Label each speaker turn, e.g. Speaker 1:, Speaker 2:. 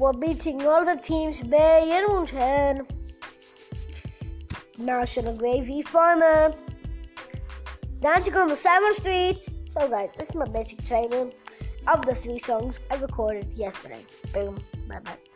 Speaker 1: were beating all the teams Bayern München, National Gravy Farmer, Dancing on the seventh Street. So, guys, this is my basic training of the three songs I recorded yesterday. Boom. Bye bye.